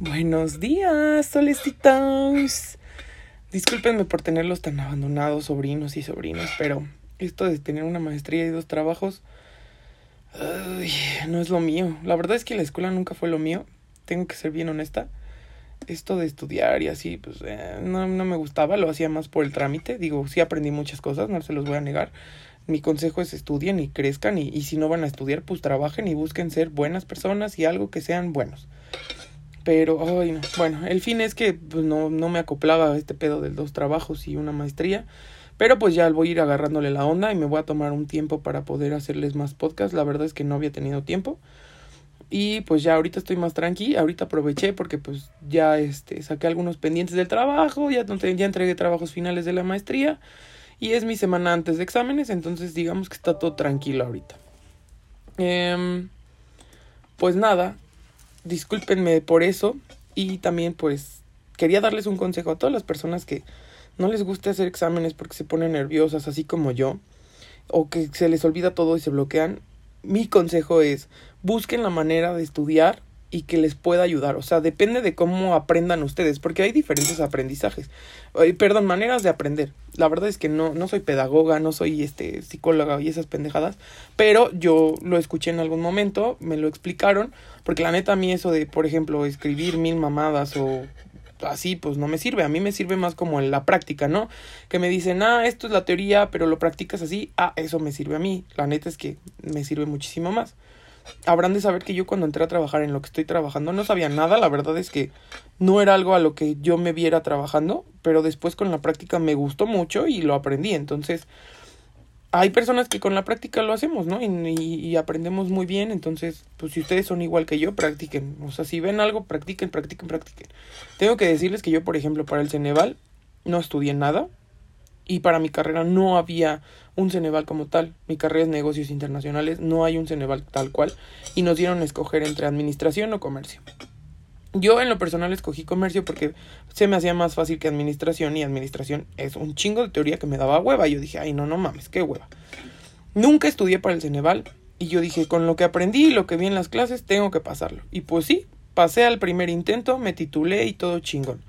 Buenos días, solecitos. Discúlpenme por tenerlos tan abandonados, sobrinos y sobrinas, pero esto de tener una maestría y dos trabajos no es lo mío. La verdad es que la escuela nunca fue lo mío. Tengo que ser bien honesta. Esto de estudiar y así, pues eh, no, no me gustaba, lo hacía más por el trámite. Digo, sí aprendí muchas cosas, no se los voy a negar. Mi consejo es estudien y crezcan y, y si no van a estudiar, pues trabajen y busquen ser buenas personas y algo que sean buenos. Pero, ay, no. Bueno, el fin es que pues, no, no me acoplaba a este pedo de dos trabajos y una maestría. Pero pues ya voy a ir agarrándole la onda y me voy a tomar un tiempo para poder hacerles más podcasts. La verdad es que no había tenido tiempo. Y pues ya ahorita estoy más tranqui, ahorita aproveché porque pues ya este saqué algunos pendientes del trabajo, ya, ya entregué trabajos finales de la maestría y es mi semana antes de exámenes, entonces digamos que está todo tranquilo ahorita. Eh, pues nada, discúlpenme por eso y también pues quería darles un consejo a todas las personas que no les gusta hacer exámenes porque se ponen nerviosas así como yo o que se les olvida todo y se bloquean. Mi consejo es busquen la manera de estudiar y que les pueda ayudar. O sea, depende de cómo aprendan ustedes, porque hay diferentes aprendizajes. perdón, maneras de aprender. La verdad es que no, no soy pedagoga, no soy este psicóloga y esas pendejadas, pero yo lo escuché en algún momento, me lo explicaron, porque la neta a mí eso de, por ejemplo, escribir mil mamadas o así, pues no me sirve. A mí me sirve más como en la práctica, ¿no? Que me dicen, ah, esto es la teoría, pero lo practicas así, ah, eso me sirve a mí. La neta es que me sirve muchísimo más habrán de saber que yo cuando entré a trabajar en lo que estoy trabajando no sabía nada, la verdad es que no era algo a lo que yo me viera trabajando, pero después con la práctica me gustó mucho y lo aprendí, entonces hay personas que con la práctica lo hacemos, ¿no? Y, y, aprendemos muy bien, entonces, pues si ustedes son igual que yo, practiquen, o sea, si ven algo, practiquen, practiquen, practiquen. Tengo que decirles que yo, por ejemplo, para el Ceneval no estudié nada, y para mi carrera no había un Ceneval como tal. Mi carrera es negocios internacionales, no hay un Ceneval tal cual y nos dieron a escoger entre administración o comercio. Yo en lo personal escogí comercio porque se me hacía más fácil que administración y administración es un chingo de teoría que me daba hueva. Yo dije, ay no, no mames, qué hueva. Nunca estudié para el Ceneval y yo dije, con lo que aprendí y lo que vi en las clases, tengo que pasarlo. Y pues sí, pasé al primer intento, me titulé y todo chingón.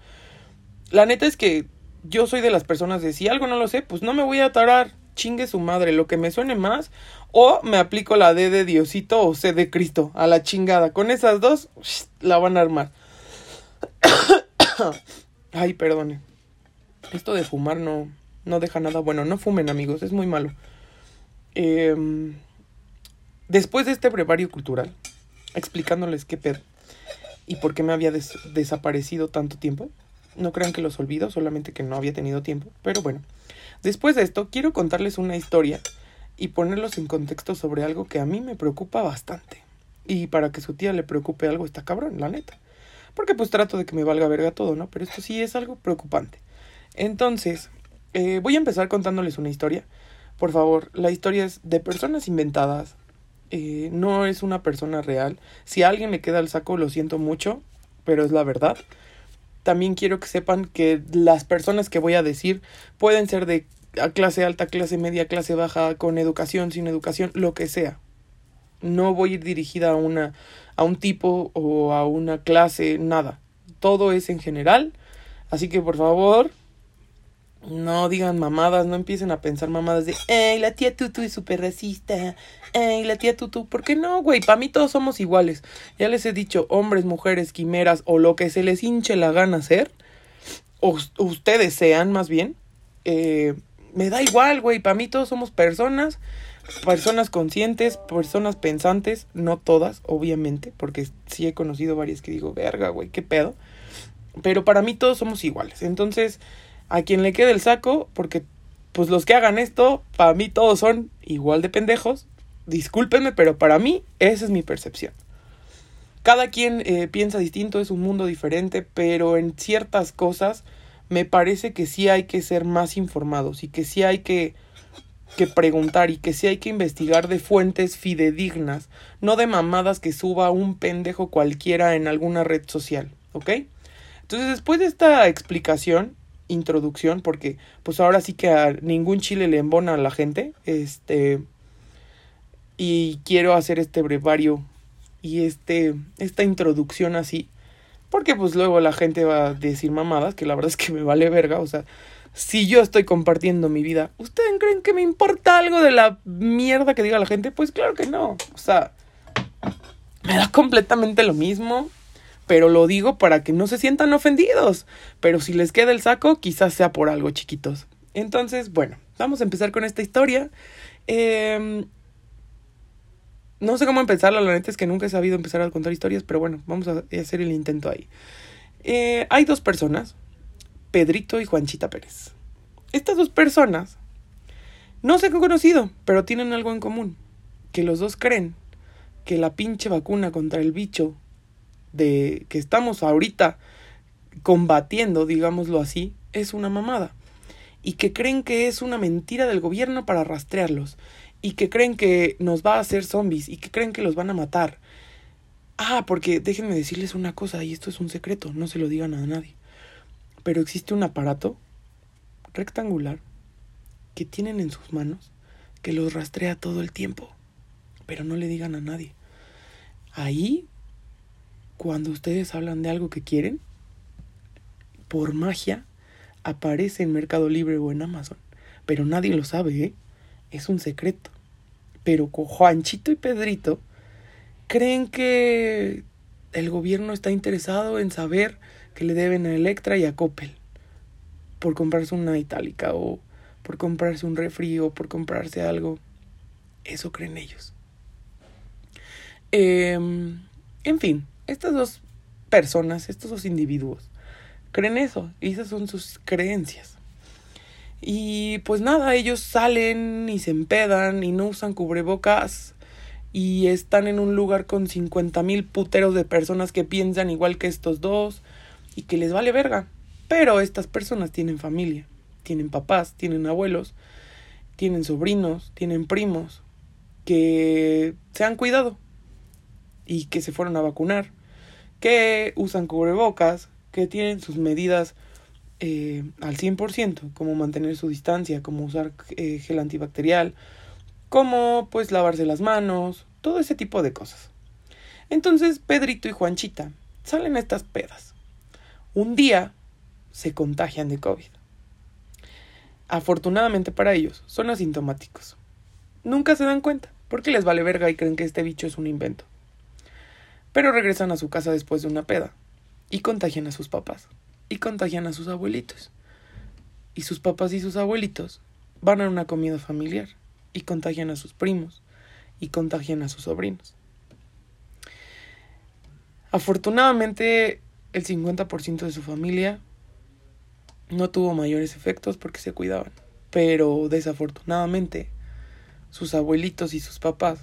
La neta es que yo soy de las personas de si algo no lo sé, pues no me voy a atarar, chingue su madre, lo que me suene más, o me aplico la D de Diosito o C de Cristo, a la chingada. Con esas dos, la van a armar. Ay, perdone. Esto de fumar no, no deja nada bueno. No fumen, amigos, es muy malo. Em, después de este brevario cultural, explicándoles qué pedo y por qué me había desaparecido tanto tiempo, no crean que los olvido, solamente que no había tenido tiempo. Pero bueno, después de esto quiero contarles una historia y ponerlos en contexto sobre algo que a mí me preocupa bastante. Y para que su tía le preocupe algo está cabrón, la neta. Porque pues trato de que me valga verga todo, ¿no? Pero esto sí es algo preocupante. Entonces, eh, voy a empezar contándoles una historia. Por favor, la historia es de personas inventadas. Eh, no es una persona real. Si a alguien le queda el saco, lo siento mucho, pero es la verdad también quiero que sepan que las personas que voy a decir pueden ser de clase alta, clase media, clase baja, con educación, sin educación, lo que sea. No voy a ir dirigida a una a un tipo o a una clase, nada. Todo es en general. Así que por favor, no digan mamadas, no empiecen a pensar mamadas de, ¡Ey, la tía Tutu es súper racista! ¡Ey, la tía Tutu! ¿Por qué no, güey? Para mí todos somos iguales. Ya les he dicho, hombres, mujeres, quimeras o lo que se les hinche la gana hacer, o ustedes sean más bien, eh, me da igual, güey. Para mí todos somos personas, personas conscientes, personas pensantes, no todas, obviamente, porque sí he conocido varias que digo, verga, güey, qué pedo. Pero para mí todos somos iguales. Entonces, a quien le quede el saco, porque pues los que hagan esto, para mí todos son igual de pendejos. Discúlpenme, pero para mí esa es mi percepción. Cada quien eh, piensa distinto, es un mundo diferente, pero en ciertas cosas me parece que sí hay que ser más informados y que sí hay que, que preguntar y que sí hay que investigar de fuentes fidedignas, no de mamadas que suba un pendejo cualquiera en alguna red social, ¿ok? Entonces después de esta explicación, introducción porque pues ahora sí que a ningún chile le embona a la gente. Este y quiero hacer este brevario y este esta introducción así Porque pues luego la gente va a decir mamadas, que la verdad es que me vale verga, o sea, si yo estoy compartiendo mi vida, ¿ustedes creen que me importa algo de la mierda que diga la gente? Pues claro que no, o sea, me da completamente lo mismo, pero lo digo para que no se sientan ofendidos, pero si les queda el saco, quizás sea por algo chiquitos. Entonces, bueno, vamos a empezar con esta historia. Eh, no sé cómo empezarla, la neta es que nunca he sabido empezar a contar historias, pero bueno, vamos a hacer el intento ahí. Eh, hay dos personas, Pedrito y Juanchita Pérez. Estas dos personas no se han conocido, pero tienen algo en común, que los dos creen que la pinche vacuna contra el bicho de que estamos ahorita combatiendo, digámoslo así, es una mamada. Y que creen que es una mentira del gobierno para rastrearlos y que creen que nos va a hacer zombies y que creen que los van a matar. Ah, porque déjenme decirles una cosa, y esto es un secreto, no se lo digan a nadie. Pero existe un aparato rectangular que tienen en sus manos que los rastrea todo el tiempo. Pero no le digan a nadie. Ahí, cuando ustedes hablan de algo que quieren, por magia, aparece en Mercado Libre o en Amazon. Pero nadie lo sabe, ¿eh? es un secreto. Pero Juanchito y Pedrito creen que el gobierno está interesado en saber que le deben a Electra y a Coppel por comprarse una itálica o por comprarse un refri o por comprarse algo. Eso creen ellos. Em, en fin, estas dos personas, estos dos individuos, creen eso y esas son sus creencias. Y pues nada, ellos salen y se empedan y no usan cubrebocas y están en un lugar con cincuenta mil puteros de personas que piensan igual que estos dos y que les vale verga. Pero estas personas tienen familia, tienen papás, tienen abuelos, tienen sobrinos, tienen primos que se han cuidado y que se fueron a vacunar, que usan cubrebocas, que tienen sus medidas eh, al 100%, como mantener su distancia, como usar eh, gel antibacterial, como pues lavarse las manos, todo ese tipo de cosas. Entonces Pedrito y Juanchita salen a estas pedas. Un día se contagian de COVID. Afortunadamente para ellos, son asintomáticos. Nunca se dan cuenta, porque les vale verga y creen que este bicho es un invento. Pero regresan a su casa después de una peda y contagian a sus papás y contagian a sus abuelitos. Y sus papás y sus abuelitos van a una comida familiar y contagian a sus primos y contagian a sus sobrinos. Afortunadamente, el 50% de su familia no tuvo mayores efectos porque se cuidaban. Pero desafortunadamente, sus abuelitos y sus papás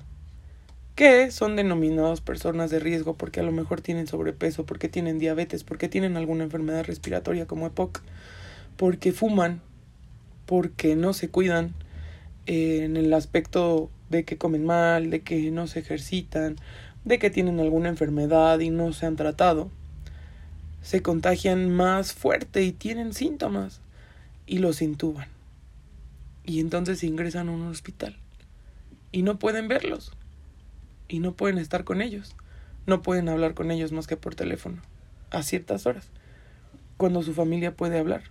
que son denominados personas de riesgo porque a lo mejor tienen sobrepeso, porque tienen diabetes, porque tienen alguna enfermedad respiratoria como EPOC, porque fuman, porque no se cuidan en el aspecto de que comen mal, de que no se ejercitan, de que tienen alguna enfermedad y no se han tratado, se contagian más fuerte y tienen síntomas y los intuban. Y entonces ingresan a un hospital y no pueden verlos y no pueden estar con ellos. No pueden hablar con ellos más que por teléfono, a ciertas horas, cuando su familia puede hablar,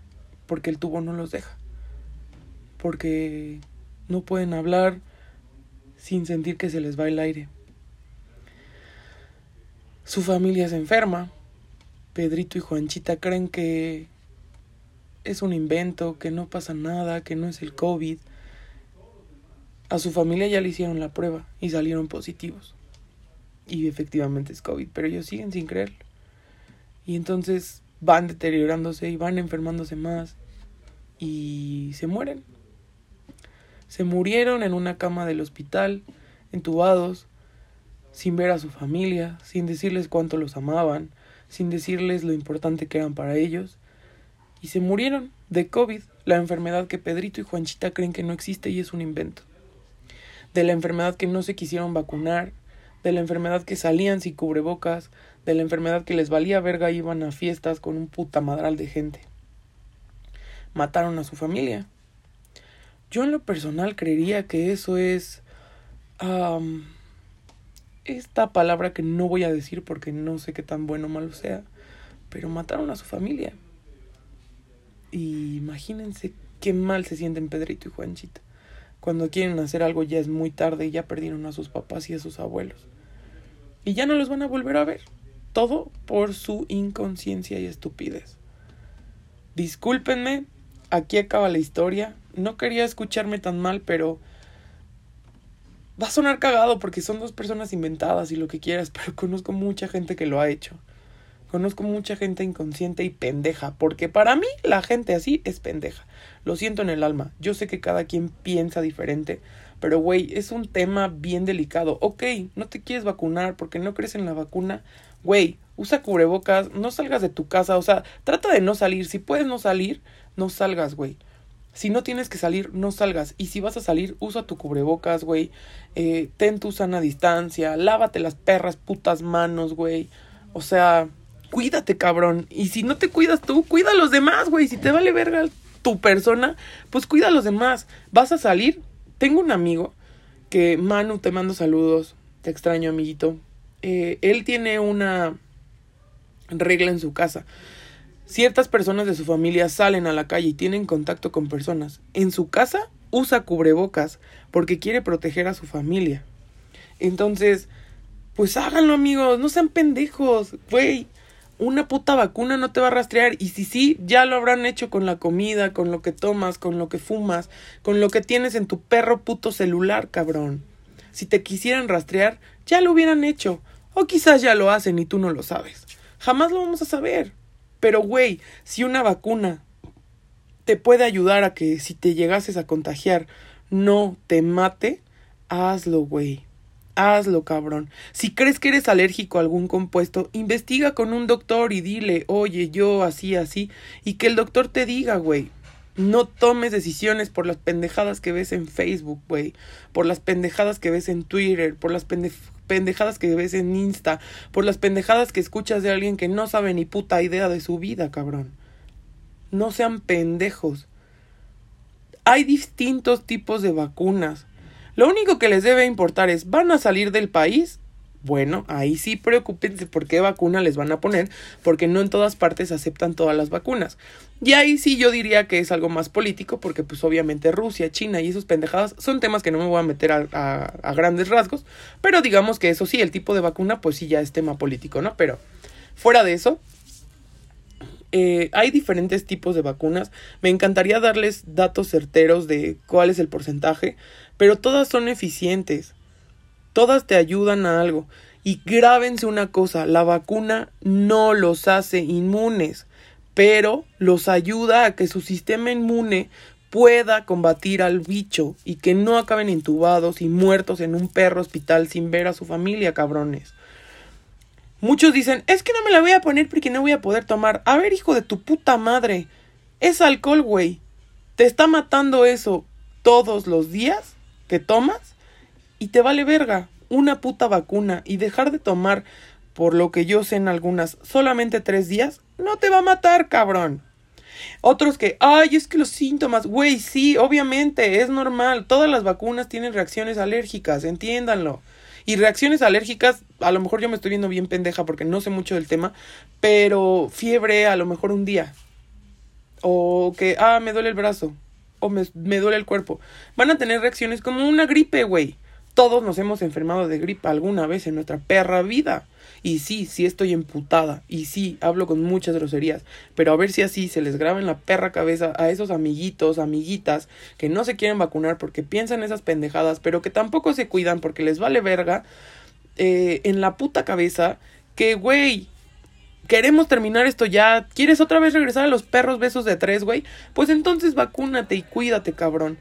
porque el tubo no los deja, porque no pueden hablar sin sentir que se les va el aire. Su familia se enferma. Pedrito y Juanchita creen que es un invento, que no pasa nada, que no es el COVID, a su familia ya le hicieron la prueba y salieron positivos. Y efectivamente es COVID, pero ellos siguen sin creerlo. Y entonces van deteriorándose y van enfermándose más y se mueren. Se murieron en una cama del hospital, entubados, sin ver a su familia, sin decirles cuánto los amaban, sin decirles lo importante que eran para ellos. Y se murieron de COVID, la enfermedad que Pedrito y Juanchita creen que no existe y es un invento de la enfermedad que no se quisieron vacunar, de la enfermedad que salían sin cubrebocas, de la enfermedad que les valía verga y iban a fiestas con un puta madral de gente. Mataron a su familia. Yo en lo personal creería que eso es esta palabra que no voy a decir porque no sé qué tan bueno o malo sea, pero mataron a su familia. Y imagínense qué mal se sienten Pedrito y Juanchita. Cuando quieren hacer algo ya es muy tarde y ya perdieron a sus papás y a sus abuelos. Y ya no los van a volver a ver. Todo por su inconsciencia y estupidez. Discúlpenme, aquí acaba la historia. No quería escucharme tan mal, pero va a sonar cagado porque son dos personas inventadas y lo que quieras, pero conozco mucha gente que lo ha hecho. Conozco mucha gente inconsciente y pendeja, porque para mí la gente así es pendeja. Lo siento en el alma. Yo sé que cada quien piensa diferente, pero güey, es un tema bien delicado. Ok, no te quieres vacunar porque no crees en la vacuna. Güey, usa cubrebocas, no salgas de tu casa, o sea, trata de no salir. Si puedes no salir, no salgas, güey. Si no tienes que salir, no salgas. Y si vas a salir, usa tu cubrebocas, güey. Eh, ten tu sana distancia. Lávate las perras putas manos, güey. O sea, cuídate, cabrón. Y si no te cuidas tú, cuida a los demás, güey. Si te vale verga tu persona, pues cuida a los demás. Vas a salir. Tengo un amigo que, Manu, te mando saludos. Te extraño, amiguito. Eh, él tiene una regla en su casa. Ciertas personas de su familia salen a la calle y tienen contacto con personas. En su casa usa cubrebocas porque quiere proteger a su familia. Entonces, pues háganlo amigos, no sean pendejos, güey. Una puta vacuna no te va a rastrear y si sí, ya lo habrán hecho con la comida, con lo que tomas, con lo que fumas, con lo que tienes en tu perro puto celular, cabrón. Si te quisieran rastrear, ya lo hubieran hecho. O quizás ya lo hacen y tú no lo sabes. Jamás lo vamos a saber. Pero, güey, si una vacuna te puede ayudar a que si te llegases a contagiar no te mate, hazlo, güey. Hazlo, cabrón. Si crees que eres alérgico a algún compuesto, investiga con un doctor y dile, oye, yo así, así, y que el doctor te diga, güey. No tomes decisiones por las pendejadas que ves en Facebook, güey. Por las pendejadas que ves en Twitter, por las pendejadas que ves en Insta, por las pendejadas que escuchas de alguien que no sabe ni puta idea de su vida, cabrón. No sean pendejos. Hay distintos tipos de vacunas. Lo único que les debe importar es, ¿van a salir del país? Bueno, ahí sí preocupense por qué vacuna les van a poner, porque no en todas partes aceptan todas las vacunas. Y ahí sí yo diría que es algo más político, porque pues obviamente Rusia, China y esos pendejadas son temas que no me voy a meter a, grandes rasgos, pero digamos que eso sí, el tipo de vacuna pues sí ya es tema político, ¿no? Pero fuera de eso, eh, hay diferentes tipos de vacunas. Me encantaría darles datos certeros de cuál es el porcentaje, pero todas son eficientes. Todas te ayudan a algo. Y grábense una cosa, la vacuna no los hace inmunes, pero los ayuda a que su sistema inmune pueda combatir al bicho y que no acaben intubados y muertos en un perro hospital sin ver a su familia, cabrones. Muchos dicen, es que no me la voy a poner porque no voy a poder tomar. A ver, hijo de tu puta madre. Es alcohol, güey. Te está matando eso todos los días que tomas y te vale verga una puta vacuna y dejar de tomar, por lo que yo sé en algunas, solamente tres días, no te va a matar, cabrón. Otros que, ay, es que los síntomas, güey, sí, obviamente, es normal, todas las vacunas tienen reacciones alérgicas, entiéndanlo. Y reacciones alérgicas, a lo mejor yo me estoy viendo bien pendeja porque no sé mucho del tema, pero fiebre a lo mejor un día. O que, ah, me duele el brazo. O me, me duele el cuerpo. Van a tener reacciones como una gripe, güey. Todos nos hemos enfermado de gripe alguna vez en nuestra perra vida. Y sí, sí estoy emputada. Y sí, hablo con muchas groserías. Pero a ver si así se les graba en la perra cabeza a esos amiguitos, amiguitas, que no se quieren vacunar porque piensan esas pendejadas, pero que tampoco se cuidan porque les vale verga. Eh, en la puta cabeza que, güey, queremos terminar esto ya. ¿Quieres otra vez regresar a los perros besos de tres, güey? Pues entonces vacúnate y cuídate, cabrón.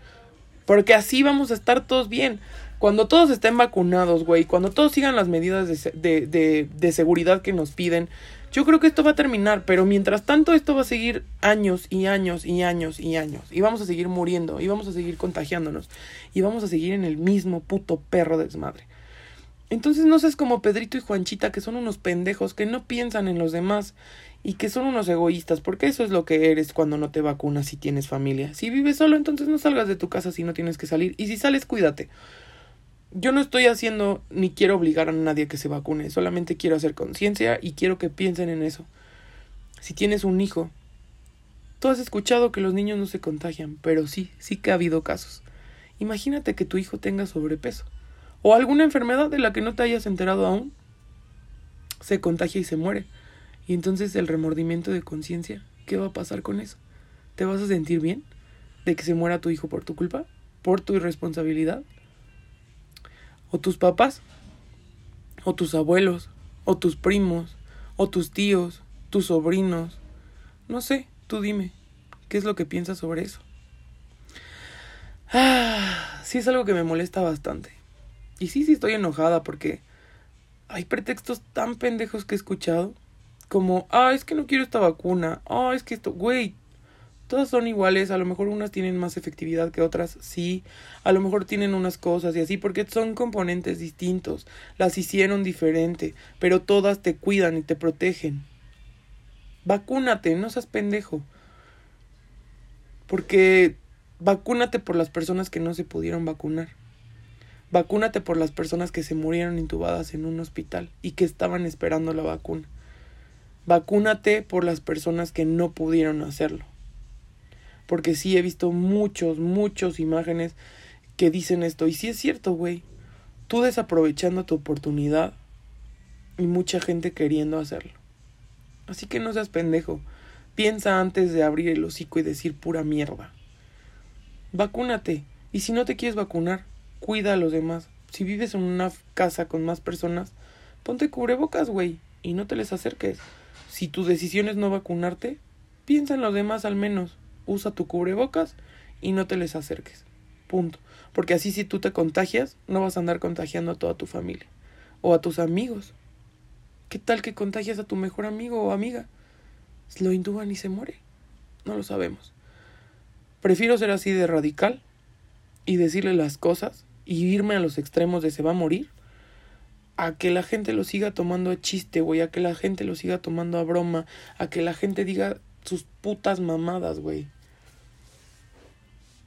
Porque así vamos a estar todos bien. Cuando todos estén vacunados, güey, cuando todos sigan las medidas de, de, de, seguridad que nos piden, yo creo que esto va a terminar, pero mientras tanto esto va a seguir años y años y años y años. Y vamos a seguir muriendo, y vamos a seguir contagiándonos, y vamos a seguir en el mismo puto perro de desmadre. Entonces no seas como Pedrito y Juanchita, que son unos pendejos que no piensan en los demás y que son unos egoístas, porque eso es lo que eres cuando no te vacunas y tienes familia. Si vives solo, entonces no salgas de tu casa si no tienes que salir, y si sales, cuídate yo no estoy haciendo ni quiero obligar a nadie a que se vacune, solamente quiero hacer conciencia y quiero que piensen en eso. Si tienes un hijo, tú has escuchado que los niños no se contagian, pero sí, sí que ha habido casos. Imagínate que tu hijo tenga sobrepeso o alguna enfermedad de la que no te hayas enterado aún. Se contagia y se muere. Y entonces el remordimiento de conciencia, ¿qué va a pasar con eso? ¿Te vas a sentir bien de que se muera tu hijo por tu culpa? ¿Por tu irresponsabilidad? ¿O tus papás? ¿O tus abuelos? ¿O tus primos? ¿O tus tíos? ¿Tus sobrinos? No sé, tú dime, ¿qué es lo que piensas sobre eso? Ah, sí es algo que me molesta bastante. Y sí, sí estoy enojada porque hay pretextos tan pendejos que he escuchado como, ah, es que no quiero esta vacuna, ah, es que esto, güey, todas son iguales, a lo mejor unas tienen más efectividad que otras, sí, a lo mejor tienen unas cosas y así, porque son componentes distintos, las hicieron diferente, pero todas te cuidan y te protegen. Vacúnate, no seas pendejo. Porque vacúnate por las personas que no se pudieron vacunar. Vacúnate por las personas que se murieron intubadas en un hospital y que estaban esperando la vacuna. Vacúnate por las personas que no pudieron hacerlo. Porque sí he visto muchos, muchos imágenes que dicen esto. Y sí es cierto, güey. Tú desaprovechando tu oportunidad y mucha gente queriendo hacerlo. Así que no seas pendejo. Piensa antes de abrir el hocico y decir pura mierda. Vacúnate. Y si no te quieres vacunar, cuida a los demás. Si vives en una casa con más personas, ponte cubrebocas, güey, y no te les acerques. Si tu decisión es no vacunarte, piensa en los demás al menos. Usa tu cubrebocas y no te les acerques. Punto. Porque así si tú te contagias, no vas a andar contagiando a toda tu familia o a tus amigos. ¿Qué tal que contagias a tu mejor amigo o amiga? Lo intuban y se muere. No lo sabemos. Prefiero ser así de radical y decirle las cosas y irme a los extremos de se va a morir a que la gente lo siga tomando a chiste, güey, a que la gente lo siga tomando a broma, a que la gente diga sus putas mamadas, güey.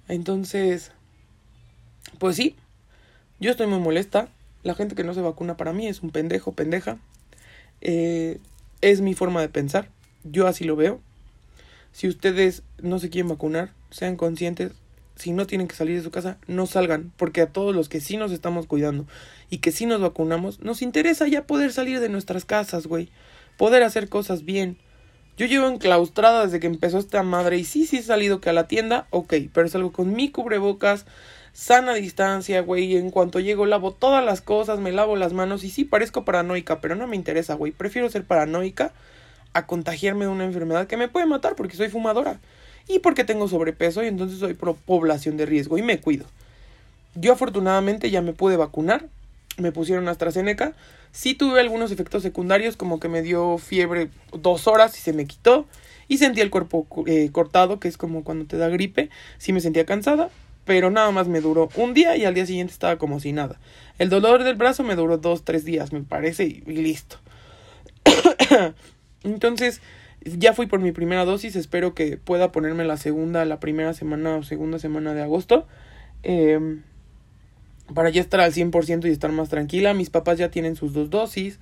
Entonces, pues sí, yo estoy muy molesta. La gente que no se vacuna para mí es un pendejo, pendeja. Eh, es mi forma de pensar. Yo así lo veo. Si ustedes no se quieren vacunar, sean conscientes. Si no tienen que salir de su casa, no salgan. Porque a todos los que sí nos estamos cuidando y que sí nos vacunamos, nos interesa ya poder salir de nuestras casas, güey. Poder hacer cosas bien. Yo llevo enclaustrada desde que empezó esta madre y sí, sí he salido que a la tienda, ok, pero salgo con mi cubrebocas, sana distancia, güey. En cuanto llego, lavo todas las cosas, me lavo las manos. Y sí, parezco paranoica, pero no me interesa, güey. Prefiero ser paranoica a contagiarme de una enfermedad que me puede matar porque soy fumadora. Y porque tengo sobrepeso y entonces soy población de riesgo y me cuido. Yo afortunadamente ya me pude vacunar. Me pusieron AstraZeneca. Sí tuve algunos efectos secundarios, como que me dio fiebre dos horas y se me quitó. Y sentí el cuerpo eh, cortado, que es como cuando te da gripe. Sí me sentía cansada, pero nada más me duró un día y al día siguiente estaba como si nada. El dolor del brazo me duró dos, tres días, me parece, y, listo. Entonces, ya fui por mi primera dosis, espero que pueda ponerme la segunda, la primera semana o segunda semana de agosto. Em, para ya estar al 100% y estar más tranquila. Mis papás ya tienen sus dos dosis.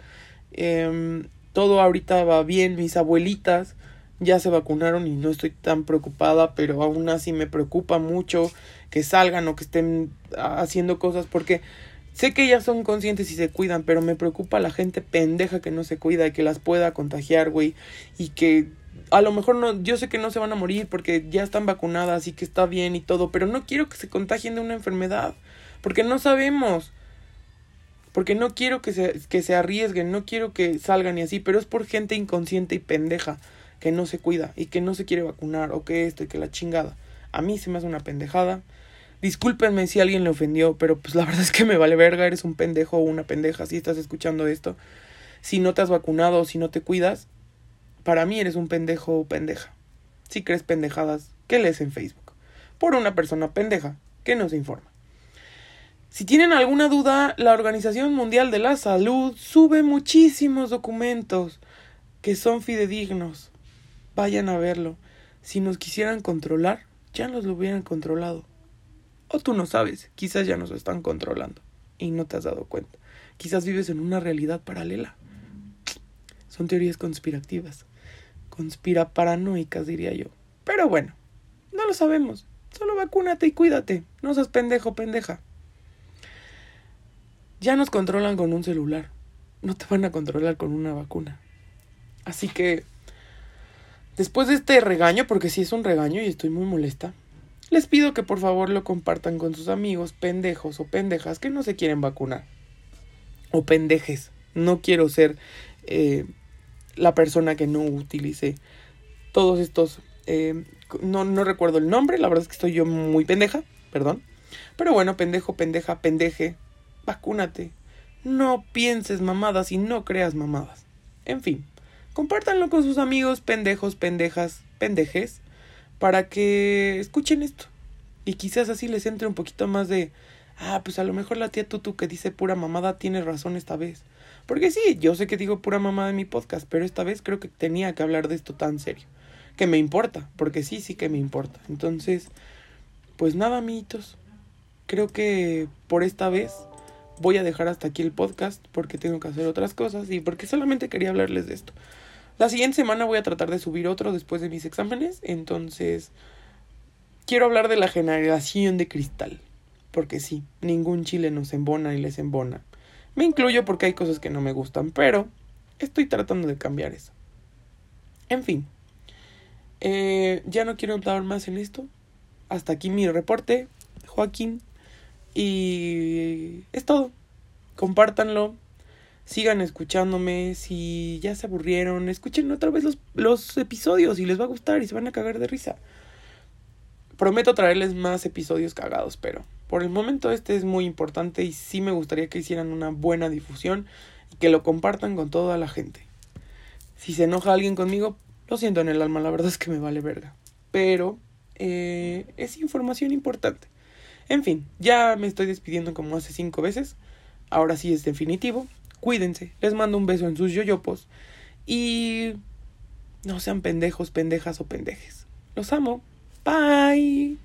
Em, todo ahorita va bien. Mis abuelitas ya se vacunaron y no estoy tan preocupada, pero aún así me preocupa mucho que salgan o que estén haciendo cosas porque sé que ellas son conscientes y se cuidan, pero me preocupa la gente pendeja que no se cuida y que las pueda contagiar, güey, y que a lo mejor no, yo sé que no se van a morir porque ya están vacunadas y que está bien y todo, pero no quiero que se contagien de una enfermedad, porque no sabemos. Porque no quiero que se, que se arriesguen, no quiero que salgan y así, pero es por gente inconsciente y pendeja que no se cuida y que no se quiere vacunar o que esto y que la chingada. A mí se me hace una pendejada. Discúlpenme si alguien le ofendió, pero pues la verdad es que me vale verga, eres un pendejo o una pendeja si estás escuchando esto. Si no te has vacunado si no te cuidas, para mí eres un pendejo o pendeja. Si crees pendejadas, ¿qué lees en Facebook? Por una persona pendeja que no se informa. Si tienen alguna duda, la Organización Mundial de la Salud sube muchísimos documentos que son fidedignos vayan a verlo. Si nos quisieran controlar, ya nos lo hubieran controlado. Tú no sabes, quizás ya nos están controlando y no te has dado cuenta. Quizás vives en una realidad paralela. Son teorías conspirativas. conspira paranoicas, diría yo. Pero bueno, no lo sabemos. Solo vacúnate y cuídate. No seas pendejo, pendeja. Ya nos controlan con un celular. No te van a controlar con una vacuna. Así que, después de este regaño, porque sí es un regaño y estoy muy molesta, les pido que por favor lo compartan con sus amigos pendejos o pendejas que no se quieren vacunar. O pendejes. No quiero ser eh, la persona que no utilice todos estos... Eh, no, no recuerdo el nombre, la verdad es que estoy yo muy pendeja, perdón. Pero bueno, pendejo, pendeja, pendeje, vacúnate. No pienses mamadas y no creas mamadas. En fin, compártanlo con sus amigos pendejos, pendejas, pendejes para que escuchen esto. Y quizás así les entre un poquito más de, ah, pues a lo mejor la tía Tutu que dice pura mamada tiene razón esta vez. Porque sí, yo sé que digo pura mamada en mi podcast, pero esta vez creo que tenía que hablar de esto tan serio. Que me importa, porque sí, sí que me importa. Entonces, pues nada, amiguitos. Creo que por esta vez voy a dejar hasta aquí el podcast porque tengo que hacer otras cosas y porque solamente quería hablarles de esto. La siguiente semana voy a tratar de subir otro después de mis exámenes, entonces quiero hablar de la generación de cristal, porque sí, ningún chile nos embona y les embona. Me incluyo porque hay cosas que no me gustan, pero estoy tratando de cambiar eso. En fin, eh, ya no quiero hablar más en esto. Hasta aquí mi reporte, Joaquín. Y es todo. Compártanlo, sigan escuchándome. Si ya se aburrieron, escuchen otra vez los, los episodios y les va a gustar y se van a cagar de risa. Prometo traerles más episodios cagados, pero por el momento este es muy importante y sí me gustaría que hicieran una buena difusión y que lo compartan con toda la gente. Si se enoja alguien conmigo, lo siento en el alma, la verdad es que me vale verga. Pero eh, es información importante. En fin, ya me estoy despidiendo como hace cinco veces. Ahora sí es definitivo cuídense, les mando un beso en sus yoyopos y no sean pendejos, pendejas o pendejes. Los amo. Bye.